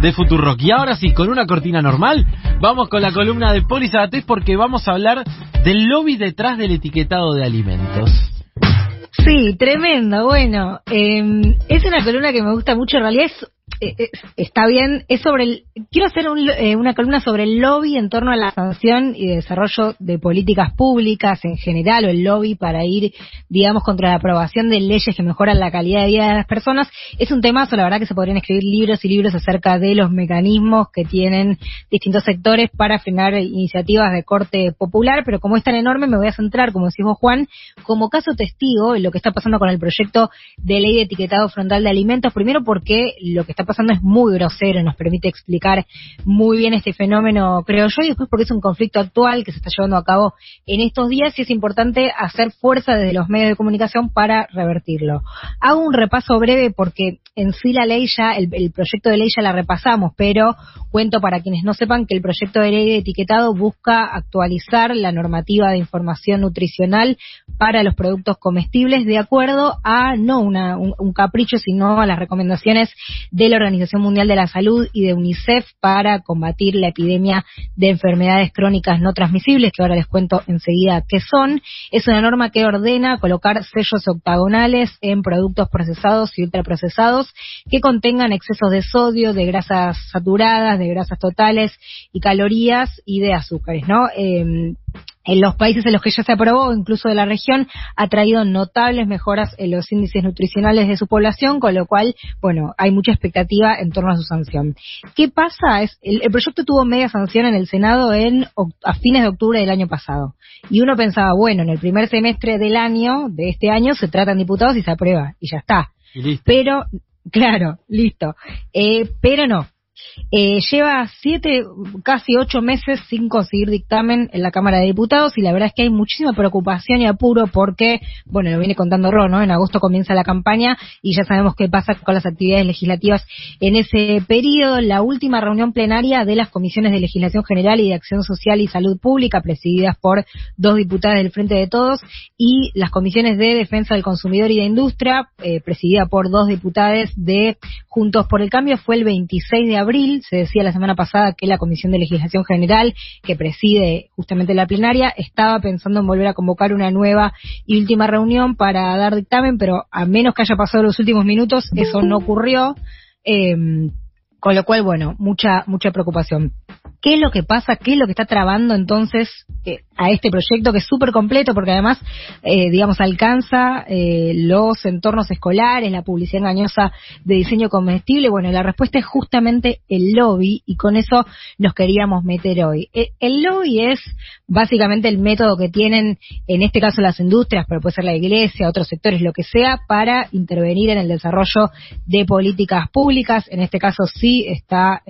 de Futurock. Y ahora sí, con una cortina normal, vamos con la columna de Poli Sabatés porque vamos a hablar del lobby detrás del etiquetado de alimentos. Sí, tremendo. Bueno, eh, es una columna que me gusta mucho. En realidad es eh, eh, está bien, es sobre el, quiero hacer eh, una columna sobre el lobby en torno a la sanción y desarrollo de políticas públicas en general, o el lobby para ir, digamos, contra la aprobación de leyes que mejoran la calidad de vida de las personas. Es un temazo, la verdad que se podrían escribir libros y libros acerca de los mecanismos que tienen distintos sectores para frenar iniciativas de corte popular, pero como es tan enorme, me voy a centrar, como decimos Juan, como caso testigo en lo que está pasando con el proyecto de ley de etiquetado frontal de alimentos, primero porque lo que está pasando es muy grosero, nos permite explicar muy bien este fenómeno, creo yo, y después porque es un conflicto actual que se está llevando a cabo en estos días y es importante hacer fuerza desde los medios de comunicación para revertirlo. Hago un repaso breve porque en sí la ley ya, el, proyecto de ley ya la repasamos, pero cuento para quienes no sepan que el proyecto de ley de etiquetado busca actualizar la normativa de información nutricional para los productos comestibles de acuerdo a no una, un, un capricho, sino a las recomendaciones de la Organización Mundial de la Salud y de UNICEF para combatir la epidemia de enfermedades crónicas no transmisibles, que ahora les cuento enseguida qué son. Es una norma que ordena colocar sellos octagonales en productos procesados y ultraprocesados que contengan excesos de sodio, de grasas saturadas, de grasas totales y calorías y de azúcares, ¿no? Eh, en los países en los que ya se aprobó, incluso de la región, ha traído notables mejoras en los índices nutricionales de su población, con lo cual, bueno, hay mucha expectativa en torno a su sanción. ¿Qué pasa? Es, el, proyecto tuvo media sanción en el Senado en, a fines de octubre del año pasado. Y uno pensaba, bueno, en el primer semestre del año, de este año, se tratan diputados y se aprueba, y ya está. Pero, claro, listo. Eh, pero no, eh, lleva siete, casi ocho meses sin conseguir dictamen en la Cámara de Diputados y la verdad es que hay muchísima preocupación y apuro porque, bueno, lo viene contando Ron, ¿no? En agosto comienza la campaña y ya sabemos qué pasa con las actividades legislativas en ese periodo. La última reunión plenaria de las comisiones de legislación general y de acción social y salud pública, presididas por dos diputadas del Frente de Todos, y las comisiones de defensa del consumidor y de industria, eh, presidida por dos diputadas de Juntos por el Cambio, fue el 26 de abril se decía la semana pasada que la Comisión de Legislación General, que preside justamente la plenaria, estaba pensando en volver a convocar una nueva y última reunión para dar dictamen, pero a menos que haya pasado los últimos minutos, eso no ocurrió. Eh, con lo cual, bueno, mucha, mucha preocupación. ¿Qué es lo que pasa? ¿Qué es lo que está trabando entonces eh, a este proyecto que es súper completo porque además, eh, digamos, alcanza eh, los entornos escolares, la publicidad engañosa de diseño comestible? Bueno, la respuesta es justamente el lobby y con eso nos queríamos meter hoy. el lobby es básicamente el método que tienen, en este caso las industrias, pero puede ser la iglesia, otros sectores, lo que sea, para intervenir en el desarrollo de políticas públicas. En este caso sí está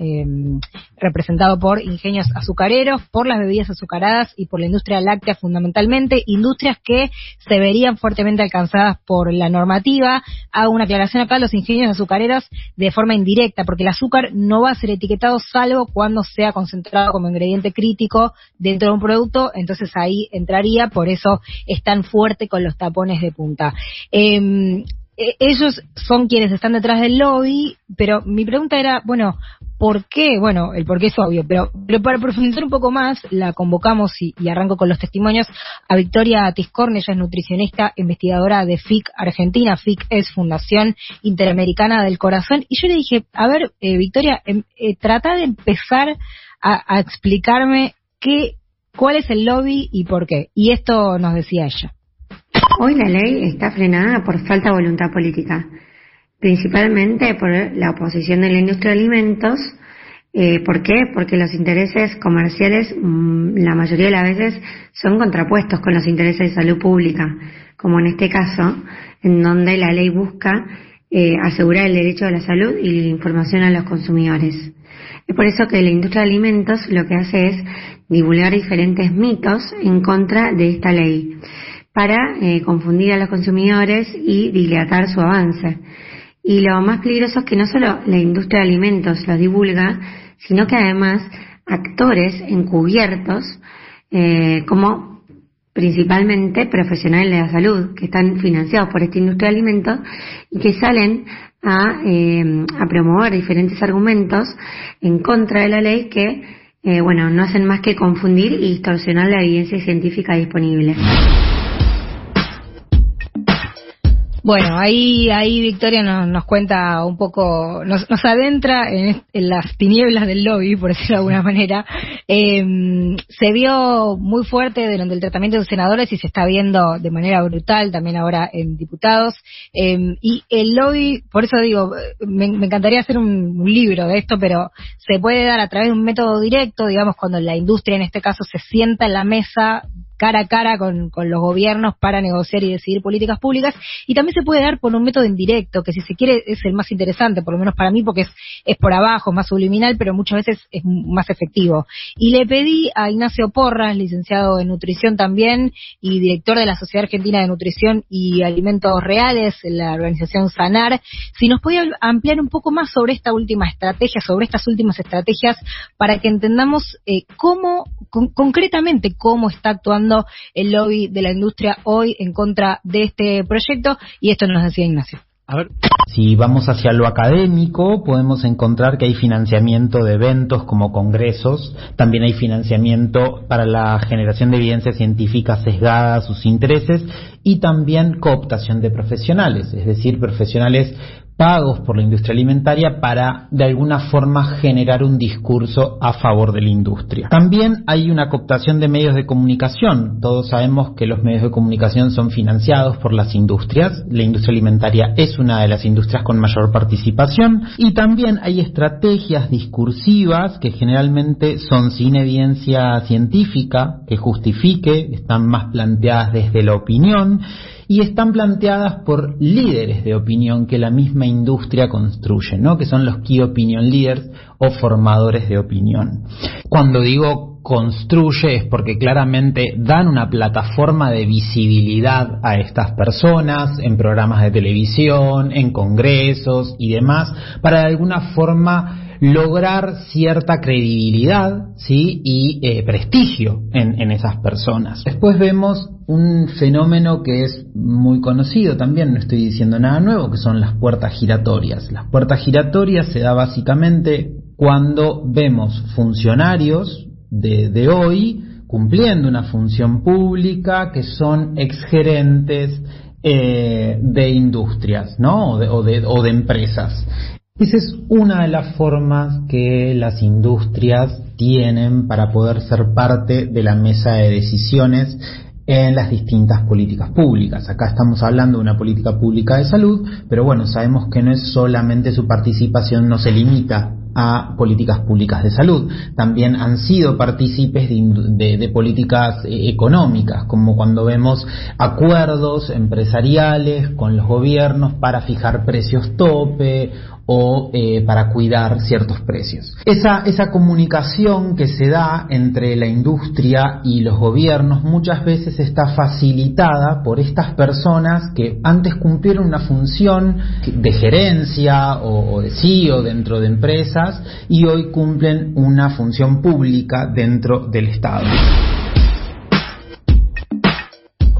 representado por ingenios azucareros, por las bebidas azucaradas y por la industria láctea fundamentalmente, industrias que se verían fuertemente alcanzadas por la normativa. Hago una aclaración acá, los ingenios azucareros de forma indirecta, porque el azúcar no va a ser etiquetado salvo cuando sea concentrado como ingrediente crítico dentro de un producto, entonces ahí entraría, por eso es tan fuerte con los tapones de punta. Eh, eh, ellos son quienes están detrás del lobby, pero mi pregunta era, bueno, ¿por qué? Bueno, el por qué es obvio, pero, pero para profundizar un poco más, la convocamos y, arranco con los testimonios a Victoria Tiscorne, ella es nutricionista, investigadora de FIC Argentina, FIC es Fundación Interamericana del Corazón, y yo le dije, a ver, eh, Victoria, em, eh, trata de empezar a explicarme qué, cuál es el lobby y por qué. Y esto nos decía ella. Hoy la ley está frenada por falta de voluntad política, principalmente por la oposición de la industria de alimentos. Eh, ¿Por qué? Porque los intereses comerciales mm, la mayoría de las veces son contrapuestos con los intereses de salud pública, como en este caso, en donde la ley busca eh, asegurar el derecho a la salud y la información a los consumidores. Es por eso que la industria de alimentos lo que hace es divulgar diferentes mitos en contra de esta ley para eh, confundir a los consumidores y dilatar su avance. Y lo más peligroso es que no solo la industria de alimentos lo divulga, sino que además actores encubiertos, eh, como principalmente profesionales de la salud, que están financiados por esta industria de alimentos y que salen a, eh, a promover diferentes argumentos en contra de la ley que, eh, bueno, no hacen más que confundir y distorsionar la evidencia científica disponible. Bueno, ahí, ahí Victoria nos, nos cuenta un poco, nos, nos adentra en, las tinieblas del lobby, por decirlo de alguna manera. Eh, se vio muy fuerte durante el tratamiento de senadores y se está viendo de manera brutal también ahora en diputados. Eh, y el lobby, por eso digo, me, encantaría hacer un, un, libro de esto, pero se puede dar a través de un método directo, digamos, cuando la industria en este caso se sienta en la mesa cara a cara con, con, los gobiernos para negociar y decidir políticas públicas. Y también se puede dar por un método indirecto que si se quiere es el más interesante por lo menos para mí porque es, es por abajo más subliminal pero muchas veces es más efectivo. Y le pedí a Ignacio Porras licenciado en nutrición también y director de la Sociedad Argentina de Nutrición y Alimentos Reales la organización Sanar si nos podía ampliar un poco más sobre esta última estrategia sobre estas últimas estrategias para que entendamos eh, cómo con, concretamente cómo está actuando el lobby de la industria hoy en contra de este proyecto. Y esto nos decía Ignacio. Si vamos hacia lo académico, podemos encontrar que hay financiamiento de eventos como congresos, también hay financiamiento para la generación de evidencia científica sesgada a sus intereses y también cooptación de profesionales, es decir, profesionales pagos por la industria alimentaria para de alguna forma generar un discurso a favor de la industria. También hay una cooptación de medios de comunicación. Todos sabemos que los medios de comunicación son financiados por las industrias. La industria alimentaria es una de las industrias con mayor participación y también hay estrategias discursivas que generalmente son sin evidencia científica que justifique, están más planteadas desde la opinión y están planteadas por líderes de opinión que la misma industria construye, ¿no? que son los Key Opinion Leaders o formadores de opinión. Cuando digo construye es porque claramente dan una plataforma de visibilidad a estas personas en programas de televisión, en congresos y demás, para de alguna forma lograr cierta credibilidad ¿sí? y eh, prestigio en, esas personas. Después vemos un fenómeno que es muy conocido también, no estoy diciendo nada nuevo, que son las puertas giratorias. Las puertas giratorias se da básicamente cuando vemos funcionarios de, de hoy cumpliendo una función pública que son exgerentes eh, de industrias ¿no? o de empresas. Esa es una de las formas que las industrias tienen para poder ser parte de la mesa de decisiones en las distintas políticas públicas. Acá estamos hablando de una política pública de salud, pero bueno, sabemos que no es solamente su participación, no se limita a políticas públicas de salud. También han sido partícipes de, políticas eh, económicas, como cuando vemos acuerdos empresariales con los gobiernos para fijar precios tope o eh, para cuidar ciertos precios. Esa, esa comunicación que se da entre la industria y los gobiernos muchas veces está facilitada por estas personas que antes cumplieron una función de gerencia o, o de CEO dentro de empresas y hoy cumplen una función pública dentro del Estado.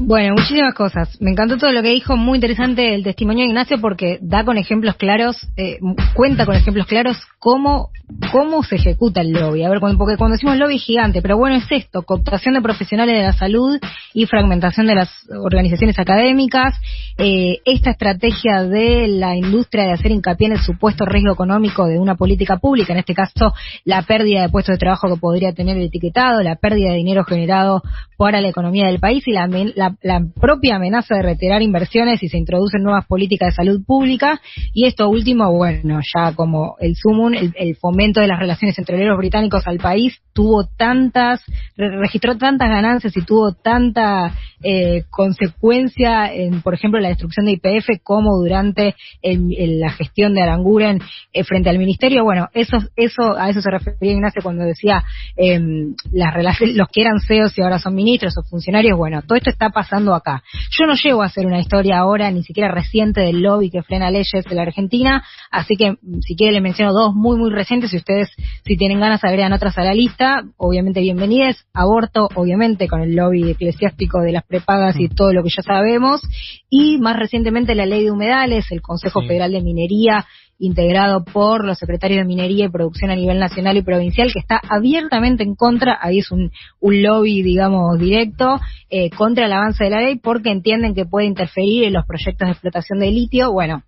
Bueno, muchísimas cosas. Me encantó todo lo que dijo, muy interesante el testimonio de Ignacio porque da con ejemplos claros, eh, cuenta con ejemplos claros cómo, cómo se ejecuta el lobby. A ver, porque cuando decimos lobby gigante, pero bueno, es esto, cooptación de profesionales de la salud y fragmentación de las organizaciones académicas, eh, esta estrategia de la industria de hacer hincapié en el supuesto riesgo económico de una política pública, en este caso la pérdida de puestos de trabajo que podría tener el etiquetado, la pérdida de dinero generado para la economía del país y la, la la propia amenaza de retirar inversiones si se introducen nuevas políticas de salud pública y esto último, bueno, ya como el sumum, el, fomento de las relaciones entre los británicos al país tuvo tantas, registró tantas ganancias y tuvo tanta eh, consecuencia en, por ejemplo, la destrucción de IPF como durante la gestión de Aranguren eh, frente al ministerio. Bueno, eso, eso, a eso se refería Ignacio cuando decía em, las relaciones, los que eran CEOs y ahora son ministros o funcionarios. Bueno, todo esto está pasando pasando acá. Yo no llego a hacer una historia ahora, ni siquiera reciente, del lobby que frena leyes de la Argentina, así que mm, si quiere le menciono dos muy, muy recientes. si ustedes, si tienen ganas, agregan otras a la lista, obviamente bienvenidas. Aborto, obviamente, con el lobby eclesiástico de las prepagas y mm. todo lo que ya sabemos. Y más recientemente la ley de humedales, el Consejo Federal de Minería integrado por los secretarios de Minería y Producción a nivel nacional y provincial, que está abiertamente en contra, ahí es un, un lobby, digamos, directo, eh, contra el avance de la ley, porque entienden que puede interferir en los proyectos de explotación de litio. Bueno,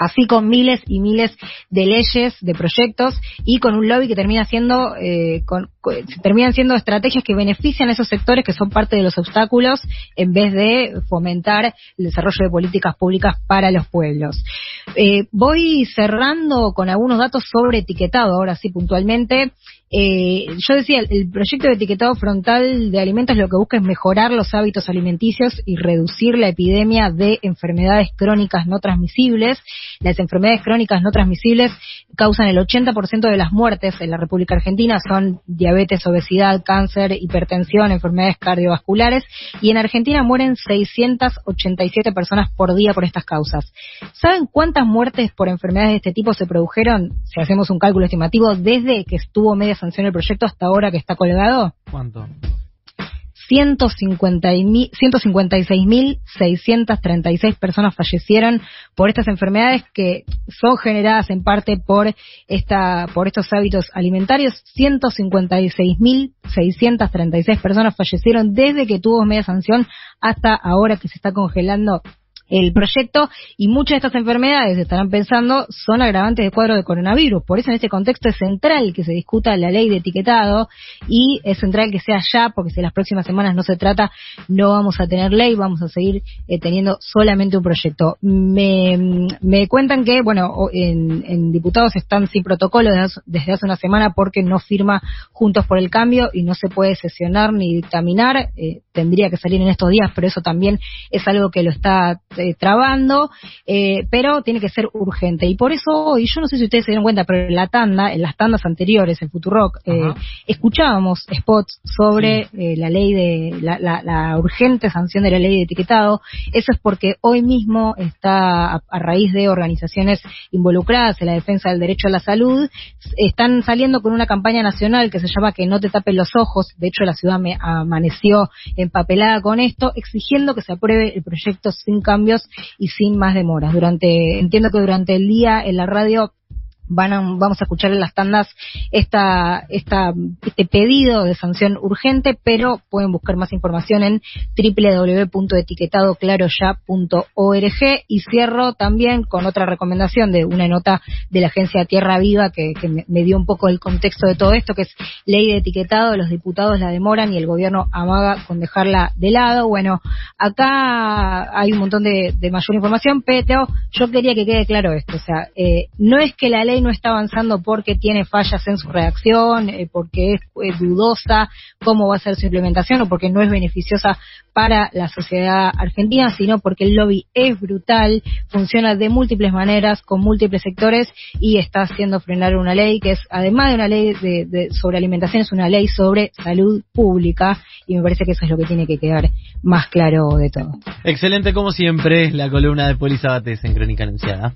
así con miles y miles de leyes, de proyectos y con un lobby que termina siendo, eh, con, terminan siendo estrategias que benefician a esos sectores que son parte de los obstáculos en vez de fomentar el desarrollo de políticas públicas para los pueblos. Eh, voy cerrando con algunos datos sobre etiquetado, ahora sí puntualmente. Eh, yo decía, el proyecto de etiquetado frontal de alimentos lo que busca es mejorar los hábitos alimenticios y reducir la epidemia de enfermedades crónicas no transmisibles. Las enfermedades crónicas no transmisibles causan el 80% de las muertes en la República Argentina, son diabetes, obesidad, cáncer, hipertensión, enfermedades cardiovasculares, y en Argentina mueren 687 personas por día por estas causas. ¿Saben cuántas muertes por enfermedades de este tipo se produjeron, si hacemos un cálculo estimativo, desde que estuvo media sanción el proyecto hasta ahora que está colgado? ¿Cuánto? 156.636 personas fallecieron por estas enfermedades que son generadas en parte por esta por estos hábitos alimentarios. 156.636 personas fallecieron desde que tuvo media sanción hasta ahora que se está congelando el proyecto y muchas de estas enfermedades, estarán pensando, son agravantes de cuadro de coronavirus. Por eso en este contexto es central que se discuta la ley de etiquetado y es central que sea ya, porque si las próximas semanas no se trata, no vamos a tener ley, vamos a seguir eh, teniendo solamente un proyecto. Me, cuentan que, bueno, en, diputados están sin protocolo desde hace, una semana porque no firma Juntos por el Cambio y no se puede sesionar ni dictaminar. Eh, tendría que salir en estos días, pero eso también es algo que lo está eh, trabando, eh, pero tiene que ser urgente. Y por eso y yo no sé si ustedes se dieron cuenta, pero en la tanda, en las tandas anteriores, en Futurock, eh, escuchábamos spots sobre eh, la ley de, la, urgente sanción de la ley de etiquetado. Eso es porque hoy mismo está, a, raíz de organizaciones involucradas en la defensa del derecho a la salud, están saliendo con una campaña nacional que se llama Que no te tapen los ojos. De hecho, la ciudad me amaneció empapelada con esto, exigiendo que se apruebe el proyecto sin cambio y sin más demoras. Durante, entiendo que durante el día en la radio van vamos a escuchar en las tandas esta, esta, este pedido de sanción urgente, pero pueden buscar más información en www.etiquetadoclaroya.org y cierro también con otra recomendación de una nota de la agencia Tierra Viva que, me, dio un poco el contexto de todo esto, que es ley de etiquetado, los diputados la demoran y el gobierno amaga con dejarla de lado. Bueno, acá hay un montón de, mayor información, pero yo quería que quede claro esto, o sea, eh, no es que la ley no está avanzando porque tiene fallas en su redacción, eh, porque es dudosa cómo va a ser su implementación o porque no es beneficiosa para la sociedad argentina, sino porque el lobby es brutal, funciona de múltiples maneras, con múltiples sectores y está haciendo frenar una ley que es, además de una ley de, sobre alimentación, es una ley sobre salud pública y me parece que eso es lo que tiene que quedar más claro de todo. Excelente como siempre la columna de Polisa Bates en Crónica Anunciada.